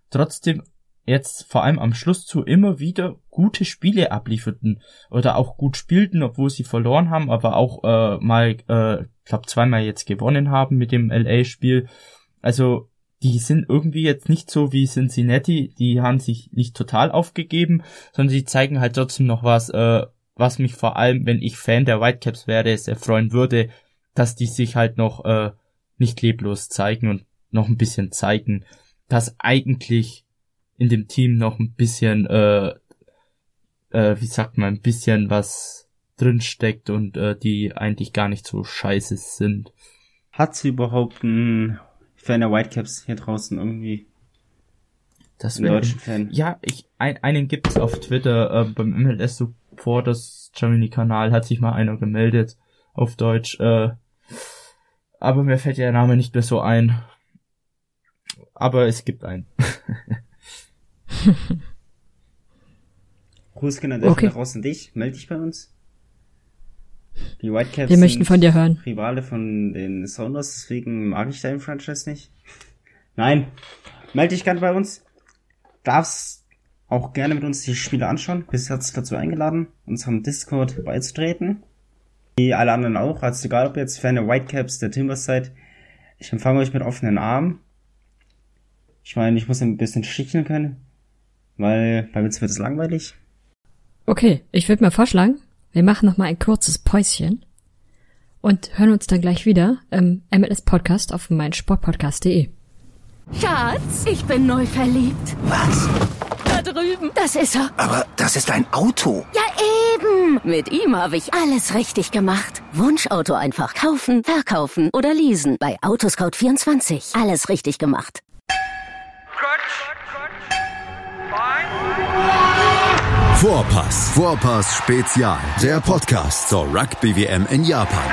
Trotzdem jetzt vor allem am Schluss zu immer wieder gute Spiele ablieferten oder auch gut spielten, obwohl sie verloren haben, aber auch äh, mal, äh, glaube zweimal jetzt gewonnen haben mit dem LA-Spiel. Also die sind irgendwie jetzt nicht so wie Cincinnati, die haben sich nicht total aufgegeben, sondern sie zeigen halt trotzdem noch was, äh, was mich vor allem, wenn ich Fan der Whitecaps wäre, sehr freuen würde, dass die sich halt noch äh, nicht leblos zeigen und noch ein bisschen zeigen, dass eigentlich in dem Team noch ein bisschen, äh, äh, wie sagt man, ein bisschen was drinsteckt und äh, die eigentlich gar nicht so scheiße sind. Hat sie überhaupt einen Fan der Whitecaps hier draußen irgendwie? Das Einen deutschen Fan? Ja, ich ein, einen gibt's auf Twitter äh, beim MLS Support das Germany Kanal hat sich mal einer gemeldet auf Deutsch. Äh, aber mir fällt der Name nicht mehr so ein. Aber es gibt einen. Gruß gehen an der Okay. Raus an dich. Meld dich bei uns. Die Whitecaps Wir möchten sind von dir hören. Rivale von den Sounders, deswegen mag ich deinen Franchise nicht. Nein, melde dich gerne bei uns. Darfst auch gerne mit uns die Spiele anschauen. Bist herzlich dazu eingeladen, unserem Discord beizutreten. Wie alle anderen auch. Also egal, ob ihr jetzt Fan der Whitecaps, der Timbers seid. Ich empfange euch mit offenen Armen. Ich meine, ich muss ein bisschen sticheln können. Weil bei mir wird es langweilig. Okay, ich würde mal vorschlagen, wir machen noch mal ein kurzes Päuschen und hören uns dann gleich wieder im MLS Podcast auf meinsportpodcast.de. Schatz, ich bin neu verliebt. Was? Da drüben. Das ist er. Aber das ist ein Auto. Ja, eben. Mit ihm habe ich alles richtig gemacht. Wunschauto einfach kaufen, verkaufen oder leasen. Bei Autoscout24. Alles richtig gemacht. Vorpass. Vorpass Spezial. Der Podcast zur Rugby WM in Japan.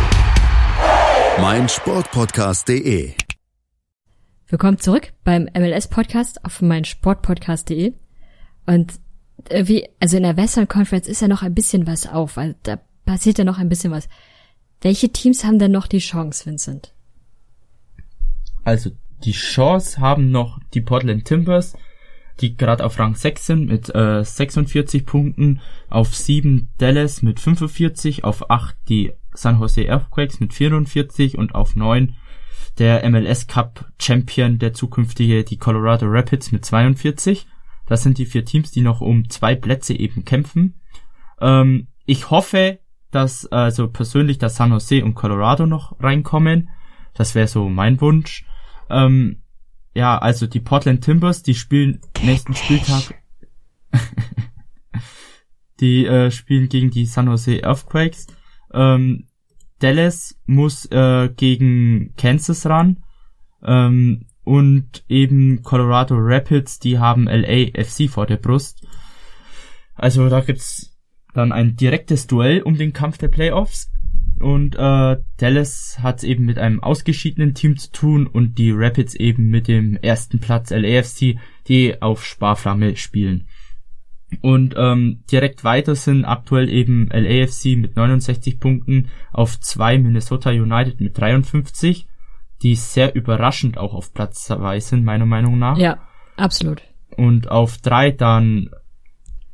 meinsportpodcast.de. Willkommen zurück beim MLS Podcast auf meinsportpodcast.de. Und äh, wie, also in der Western Conference ist ja noch ein bisschen was auf, also da passiert ja noch ein bisschen was. Welche Teams haben denn noch die Chance, Vincent? Also die Chance haben noch die Portland Timbers, die gerade auf Rang 6 sind mit äh, 46 Punkten, auf 7 Dallas mit 45, auf 8 die San Jose Earthquakes mit 44 und auf 9 der MLS Cup Champion, der zukünftige, die Colorado Rapids mit 42. Das sind die vier Teams, die noch um zwei Plätze eben kämpfen. Ähm, ich hoffe, dass also persönlich, dass San Jose und Colorado noch reinkommen. Das wäre so mein Wunsch. Ähm, ja, also die Portland Timbers, die spielen nächsten Spieltag. die äh, spielen gegen die San Jose Earthquakes. Ähm, Dallas muss äh, gegen Kansas ran. Ähm, und eben Colorado Rapids, die haben LAFC vor der Brust. Also da gibt's dann ein direktes Duell um den Kampf der Playoffs. Und äh, Dallas hat eben mit einem ausgeschiedenen Team zu tun und die Rapids eben mit dem ersten Platz LAFC, die auf Sparflamme spielen. Und ähm, direkt weiter sind aktuell eben LAFC mit 69 Punkten auf zwei Minnesota United mit 53, die sehr überraschend auch auf Platz zwei sind, meiner Meinung nach. Ja, absolut. Und auf drei dann,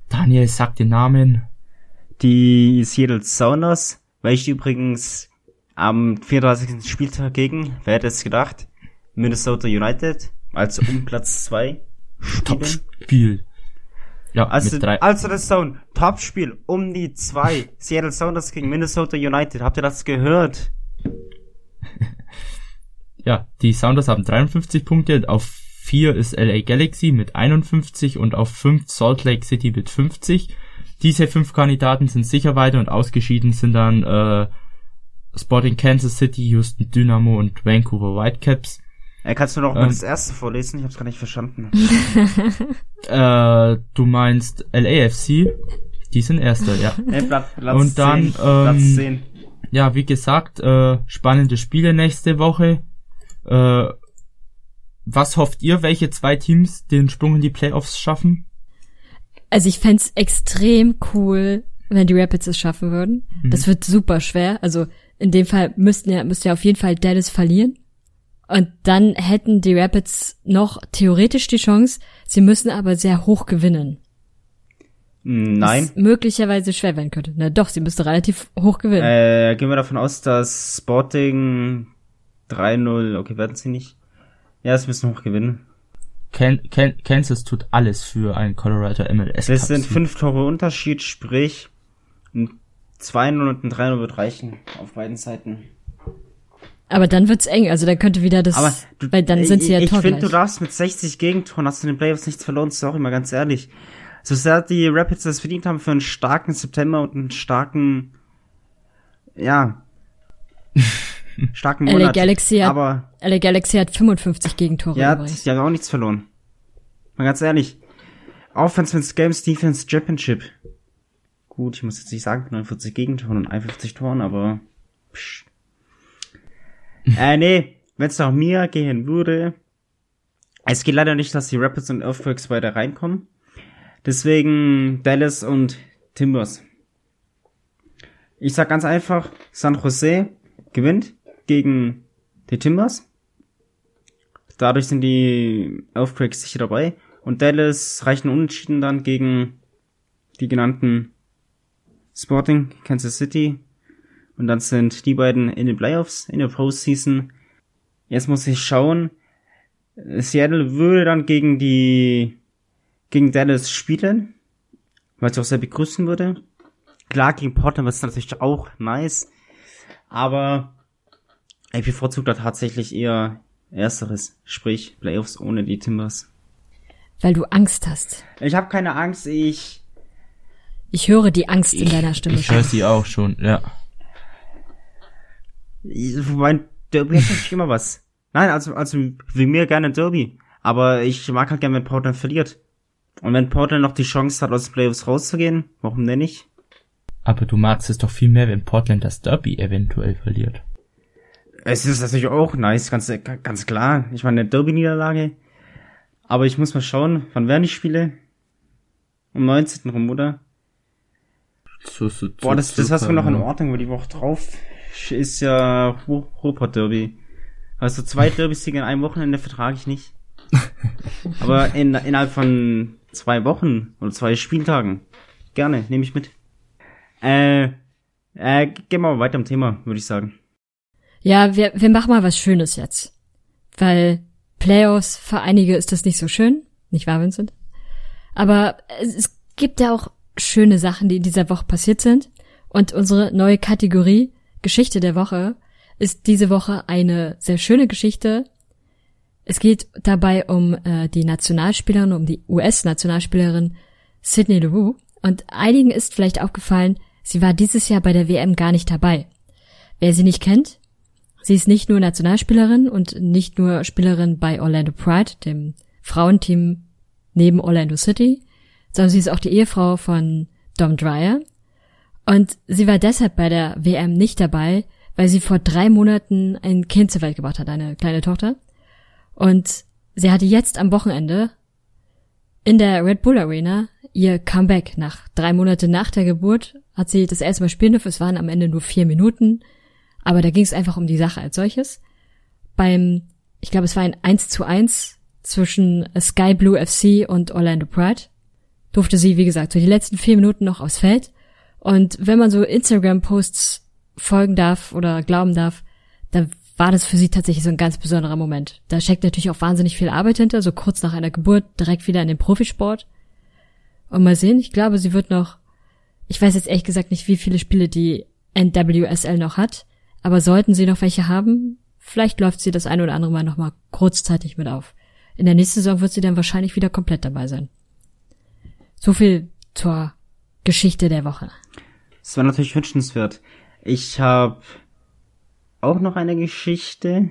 Daniel sagt den Namen, Die Seattle Sounders, welche übrigens am 34. Spieltag gegen, wer hätte es gedacht, Minnesota United, also um Platz 2 spielen. Top-Spiel. Ja, Also, mit drei. also das Zone, Topspiel um die 2, Seattle Sounders gegen Minnesota United. Habt ihr das gehört? Ja, die Sounders haben 53 Punkte, auf 4 ist LA Galaxy mit 51 und auf 5 Salt Lake City mit 50. Diese fünf Kandidaten sind sicher weiter und ausgeschieden sind dann äh, Sporting Kansas City, Houston Dynamo und Vancouver Whitecaps. Äh, kannst du noch mal Ähm. das erste vorlesen? Ich hab's gar nicht verstanden. Äh, du meinst LAFC? Die sind Erster, ja. Äh, Platz, Platz Und dann, 10, Platz ähm, 10. Ja, wie gesagt, äh, spannende Spiele nächste Woche. Äh, was hofft ihr, welche zwei Teams den Sprung in die Playoffs schaffen? Also ich fänd's extrem cool, wenn die Rapids es schaffen würden. Das wird super schwer. Also in dem Fall müssten ja, müsste ja auf jeden Fall Dallas verlieren. Und dann hätten die Rapids noch theoretisch die Chance, sie müssen aber sehr hoch gewinnen. Nein. Was möglicherweise schwer werden könnte. Na doch, sie müsste relativ hoch gewinnen. Äh, gehen wir davon aus, dass Sporting 3-0, okay, werden sie nicht. Ja, sie müssen hoch gewinnen. Kan Kan Kansas tut alles für ein Colorado MLS Das sind fünf Tore Unterschied, sprich ein 2-0 und ein 3-0 wird reichen auf beiden Seiten. Aber dann wird's eng. Also dann könnte wieder das, Aber du, weil dann sind sie ja ich, finde, du darfst mit 60 Gegentoren hast du in den Playoffs nichts verloren, sorry mal ganz ehrlich. So sehr die Rapids das verdient haben für einen starken September und einen starken, ja, starken LA Monat. Galaxy hat- Aber LA Galaxy hat 55 Gegentore ja, die haben auch nichts verloren. Mal ganz ehrlich. Offense wins Games, Defense Championship. Gut, ich muss jetzt nicht sagen, 49 Gegentoren und 51 Toren, aber psch. äh, nee, wenn es nach mir gehen würde, es geht leider nicht, dass die Rapids und Earthquakes weiter reinkommen. Deswegen Dallas und Timbers. Ich sag ganz einfach, San Jose gewinnt gegen die Timbers. Dadurch sind die Earthquakes sicher dabei. Und Dallas reichen Unentschieden dann gegen die genannten Sporting, Kansas City. Und dann sind die beiden in den Playoffs, in der Postseason. Jetzt muss ich schauen. Seattle würde dann gegen die, gegen Dallas spielen. Was ich auch sehr begrüßen würde. Klar, gegen Portland ist natürlich auch nice. Aber ich bevorzuge da tatsächlich eher Ersteres, sprich Playoffs ohne die Timbers. Weil du Angst hast. Ich habe keine Angst, ich Ich höre die Angst in deiner Stimme. Ich höre sie auch schon, ja. Mein Derby hat natürlich immer was. Nein, also also wie mir gerne Derby, aber ich mag halt gerne, wenn Portland verliert. Und wenn Portland noch die Chance hat, aus den Playoffs rauszugehen, warum denn nicht? Aber du magst es doch viel mehr, wenn Portland das Derby eventuell verliert. Es ist natürlich auch nice, ganz ganz klar. Ich meine, eine Derby-Niederlage. Aber ich muss mal schauen, wann werden die Spiele? Um 19. rum, oder? So, so, Boah, das, das hast du noch in Ordnung, weil die Woche drauf ist ja Ru- Ruhrpott Derby. Also zwei Derbys-Siege in einem Wochenende vertrage ich nicht. Aber in, innerhalb von zwei Wochen oder zwei Spieltagen. Gerne, nehme ich mit. Äh, äh, gehen wir mal weiter im Thema, würde ich sagen. Ja, wir, wir machen mal was Schönes jetzt. Weil Playoffs, für einige ist das nicht so schön. Nicht wahr, Vincent? Aber es, es gibt ja auch schöne Sachen, die in dieser Woche passiert sind. Und unsere neue Kategorie Geschichte der Woche ist diese Woche eine sehr schöne Geschichte. Es geht dabei um äh, die Nationalspielerin, um die US-Nationalspielerin Sydney Leroux. Und einigen ist vielleicht aufgefallen, sie war dieses Jahr bei der WM gar nicht dabei. Wer sie nicht kennt, sie ist nicht nur Nationalspielerin und nicht nur Spielerin bei Orlando Pride, dem Frauenteam neben Orlando City, sondern sie ist auch die Ehefrau von Dom Dreyer. Und sie war deshalb bei der WM nicht dabei, weil sie vor drei Monaten ein Kind zur Welt gebracht hat, eine kleine Tochter. Und sie hatte jetzt am Wochenende in der Red Bull Arena ihr Comeback. Nach drei Monate nach der Geburt hat sie das erste Mal spielen dürfen. Es waren am Ende nur vier Minuten. Aber da ging es einfach um die Sache als solches. Beim, ich glaube, es war ein 1 zu 1 zwischen Sky Blue FC und Orlando Pride. Durfte sie, wie gesagt, so die letzten vier Minuten noch aufs Feld. Und wenn man so Instagram-Posts folgen darf oder glauben darf, dann war das für sie tatsächlich so ein ganz besonderer Moment. Da steckt natürlich auch wahnsinnig viel Arbeit hinter, so kurz nach einer Geburt direkt wieder in den Profisport. Und mal sehen, ich glaube, sie wird noch, ich weiß jetzt ehrlich gesagt nicht, wie viele Spiele die NWSL noch hat, aber sollten sie noch welche haben, vielleicht läuft sie das ein oder andere Mal nochmal kurzzeitig mit auf. In der nächsten Saison wird sie dann wahrscheinlich wieder komplett dabei sein. So viel zur Geschichte der Woche. Das wäre natürlich wünschenswert. Ich habe auch noch eine Geschichte.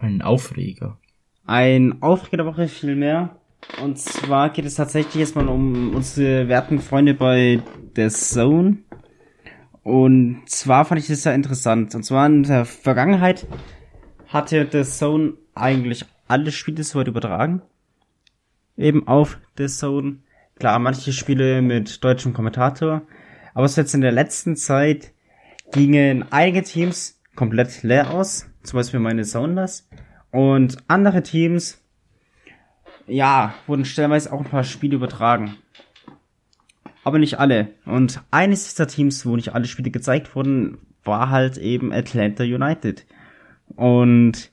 Ein Aufreger. Ein Aufreger der Woche viel mehr. Und zwar geht es tatsächlich erstmal um unsere werten Freunde bei The Zone. Und zwar fand ich das sehr interessant. Und zwar in der Vergangenheit hatte The Zone eigentlich alle Spiele soweit übertragen. Eben auf The Zone. Klar, manche Spiele mit deutschem Kommentator. Aber so jetzt in der letzten Zeit gingen einige Teams komplett leer aus. Zum Beispiel meine Sounders. Und andere Teams, ja, wurden stellenweise auch ein paar Spiele übertragen. Aber nicht alle. Und eines dieser Teams, wo nicht alle Spiele gezeigt wurden, war halt eben Atlanta United. Und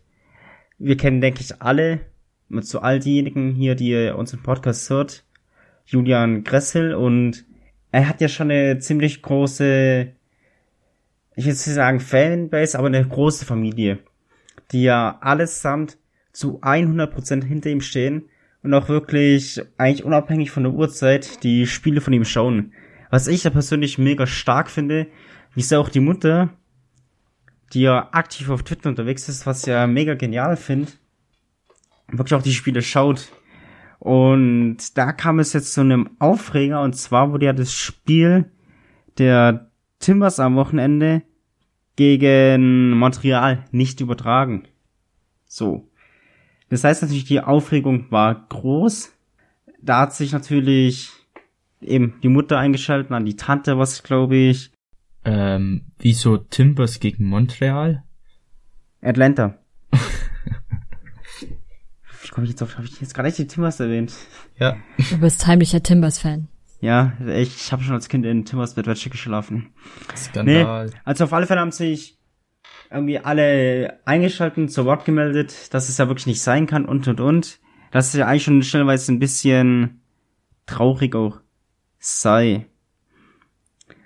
wir kennen, denke ich, alle, so all diejenigen hier, die unseren Podcast hört, Julian Gressel und er hat ja schon eine ziemlich große, ich will nicht sagen Fanbase, aber eine große Familie, die ja allesamt zu 100% hinter ihm stehen und auch wirklich eigentlich unabhängig von der Uhrzeit die Spiele von ihm schauen. Was ich da persönlich mega stark finde, wie ist auch die Mutter, die ja aktiv auf Twitter unterwegs ist, was ja mega genial finde, wirklich auch die Spiele schaut. Und da kam es jetzt zu einem Aufreger und zwar wurde ja das Spiel der Timbers am Wochenende gegen Montreal nicht übertragen. So. Das heißt natürlich, die Aufregung war groß. Da hat sich natürlich eben die Mutter eingeschaltet, dann die Tante, was glaube ich. Ähm, wieso Timbers gegen Montreal? Atlanta. Komme ich jetzt auf? Habe ich jetzt gerade echt die Timbers erwähnt? Ja. Du bist heimlicher Timbers-Fan. Ja, ich, habe schon als Kind in Timbers Bettwäsche geschlafen. Skandal. Nee, also auf alle Fälle haben sich irgendwie alle eingeschaltet, zu Wort gemeldet, dass es ja wirklich nicht sein kann und und und. Dass es ja eigentlich schon stellenweise ein bisschen traurig auch sei.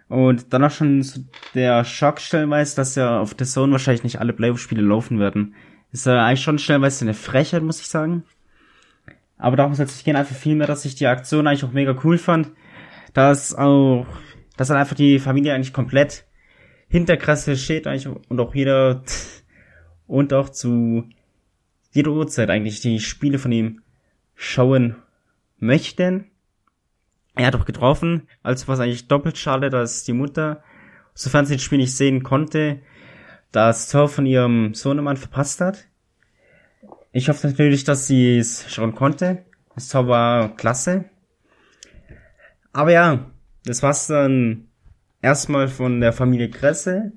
Und dann auch schon so der Schock stellenweise, dass ja auf der Zone wahrscheinlich nicht alle Playoff-Spiele laufen werden. Ist ja eigentlich schon stellenweise eine Frechheit, muss ich sagen. Aber darum soll es nicht gehen, einfach viel mehr, dass ich die Aktion eigentlich auch mega cool fand. Dass auch, dass dann einfach die Familie eigentlich komplett hinter Kresse steht eigentlich und auch jeder und auch zu jeder Uhrzeit eigentlich die Spiele von ihm schauen möchten. Er hat auch getroffen, also was eigentlich doppelt schade, dass die Mutter, sofern sie das Spiel nicht sehen konnte, das Tor von ihrem Sohnemann verpasst hat. Ich hoffe natürlich, dass sie es schauen konnte. Das Tor war klasse. Aber ja, das war's dann erstmal von der Familie Kresse.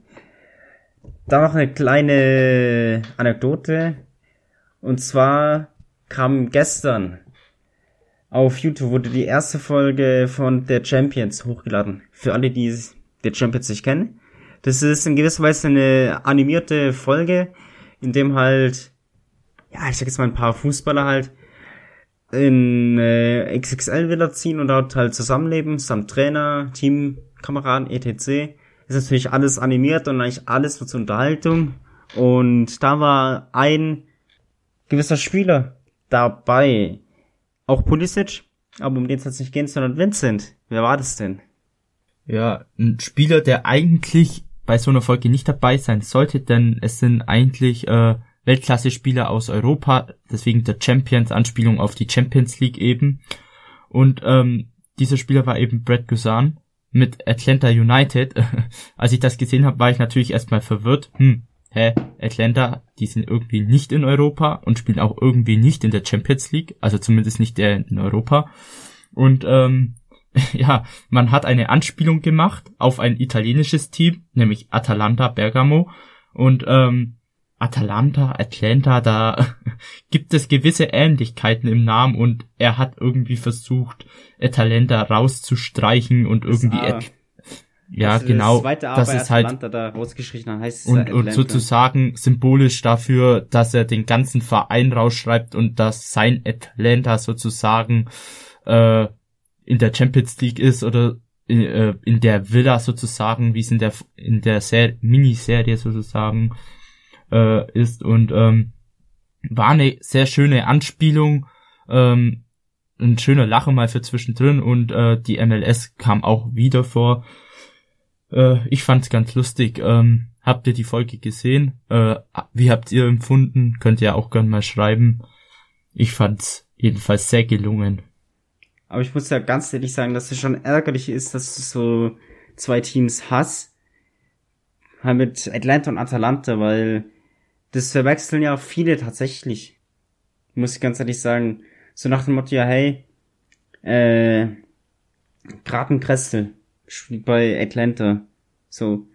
Dann noch eine kleine Anekdote. Und zwar kam gestern auf YouTube wurde die erste Folge von der Champions hochgeladen. Für alle, die der Champions nicht kennen. Das ist in gewisser Weise eine animierte Folge, in dem halt, ja, ich sag jetzt mal ein paar Fußballer halt in äh, XXL-Villa ziehen und dort halt zusammenleben, samt Trainer, Teamkameraden, etc. Ist natürlich alles animiert und eigentlich alles nur zur Unterhaltung. Und da war ein gewisser Spieler dabei. Auch Pulisic, aber um den soll es nicht gehen, sondern Vincent. Wer war das denn? Ja, ein Spieler, der eigentlich bei so einer Folge nicht dabei sein sollte, denn es sind eigentlich äh, Weltklasse-Spieler aus Europa, deswegen der Champions-Anspielung auf die Champions League eben. Und ähm, dieser Spieler war eben Brad Guzan mit Atlanta United. Als ich das gesehen habe, war ich natürlich erstmal verwirrt. Hm, hä, Atlanta, die sind irgendwie nicht in Europa und spielen auch irgendwie nicht in der Champions League, also zumindest nicht der in Europa. Und ähm, ja, man hat eine Anspielung gemacht auf ein italienisches Team, nämlich Atalanta Bergamo. Und ähm, Atalanta, Atlanta, da gibt es gewisse Ähnlichkeiten im Namen und er hat irgendwie versucht, Atalanta rauszustreichen und irgendwie et- ja, Also genau, Das A das ist halt Atalanta da rausgeschrieben, dann heißt es und, Atlanta. und sozusagen symbolisch dafür, dass er den ganzen Verein rausschreibt und dass sein Atlanta sozusagen äh, in der Champions League ist oder in, äh, in der Villa sozusagen, wie es in der in der Ser Miniserie sozusagen äh, ist und ähm, war eine sehr schöne Anspielung, ähm, ein schöner Lacher mal für zwischendrin und äh, die MLS kam auch wieder vor. Äh, ich fand's ganz lustig. Ähm, Habt ihr die Folge gesehen? Äh, wie habt ihr empfunden? Könnt ihr auch gerne mal schreiben. Ich fand's jedenfalls sehr gelungen. Aber ich muss ja ganz ehrlich sagen, dass es schon ärgerlich ist, dass du so zwei Teams hast. Halt mit Atlanta und Atalanta, weil das verwechseln ja viele tatsächlich. Muss ich ganz ehrlich sagen. So nach dem Motto, ja, hey, äh, Graten Kressel spielt bei Atlanta. So.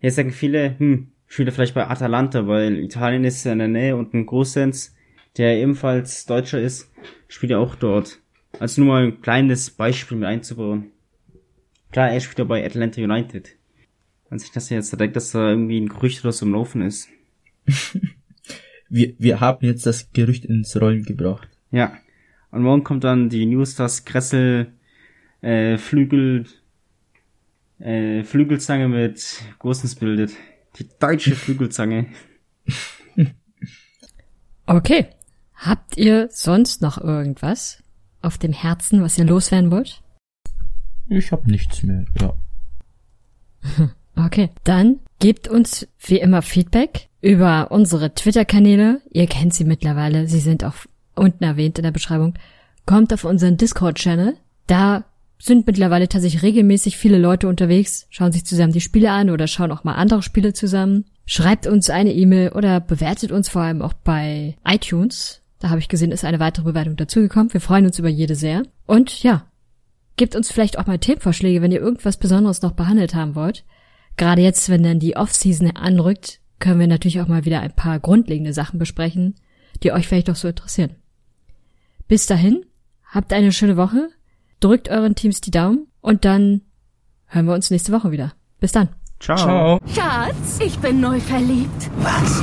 Jetzt sagen viele, hm, spielt er vielleicht bei Atalanta, weil Italien ist ja in der Nähe und ein Großsens, der ebenfalls Deutscher ist, spielt er auch dort. Also nur mal ein kleines Beispiel mit einzubauen. Klar, er spielt ja bei Atlanta United. Wenn sich das jetzt denkt, dass da irgendwie ein Gerücht oder so im Laufen ist. wir, wir haben jetzt das Gerücht ins Rollen gebracht. Ja. Und morgen kommt dann die News, dass Kressel äh, Flügel äh, Flügelzange mit Gosens bildet. Die deutsche Flügelzange. Okay. Habt ihr sonst noch irgendwas auf dem Herzen, was ihr loswerden wollt? Ich hab nichts mehr, ja. Okay, dann gebt uns wie immer Feedback über unsere Twitter-Kanäle. Ihr kennt sie mittlerweile, sie sind auch unten erwähnt in der Beschreibung. Kommt auf unseren Discord-Channel. Da sind mittlerweile tatsächlich regelmäßig viele Leute unterwegs, schauen sich zusammen die Spiele an oder schauen auch mal andere Spiele zusammen. Schreibt uns eine E-Mail oder bewertet uns vor allem auch bei iTunes. Da habe ich gesehen, ist eine weitere Bewertung dazugekommen. Wir freuen uns über jede sehr. Und ja, gebt uns vielleicht auch mal Themenvorschläge, wenn ihr irgendwas Besonderes noch behandelt haben wollt. Gerade jetzt, wenn dann die Off-Season anrückt, können wir natürlich auch mal wieder ein paar grundlegende Sachen besprechen, die euch vielleicht auch so interessieren. Bis dahin, habt eine schöne Woche, drückt euren Teams die Daumen und dann hören wir uns nächste Woche wieder. Bis dann. Ciao. Ciao. Schatz, ich bin neu verliebt. Was?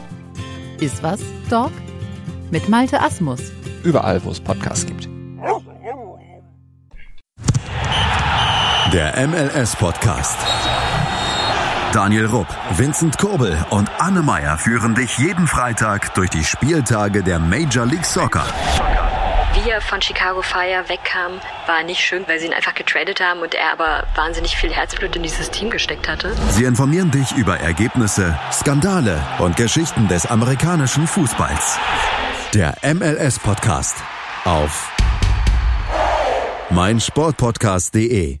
Iswas Dog mit Malte Asmus. Überall, wo es Podcasts gibt. Der MLS-Podcast. Daniel Rupp, Vincent Kurbel und Anne Meyer führen dich jeden Freitag durch die Spieltage der Major League Soccer. Wie er von Chicago Fire wegkam, war nicht schön, weil sie ihn einfach getradet haben und er aber wahnsinnig viel Herzblut in dieses Team gesteckt hatte. Sie informieren dich über Ergebnisse, Skandale und Geschichten des amerikanischen Fußballs. Der MLS-Podcast auf meinsportpodcast.de.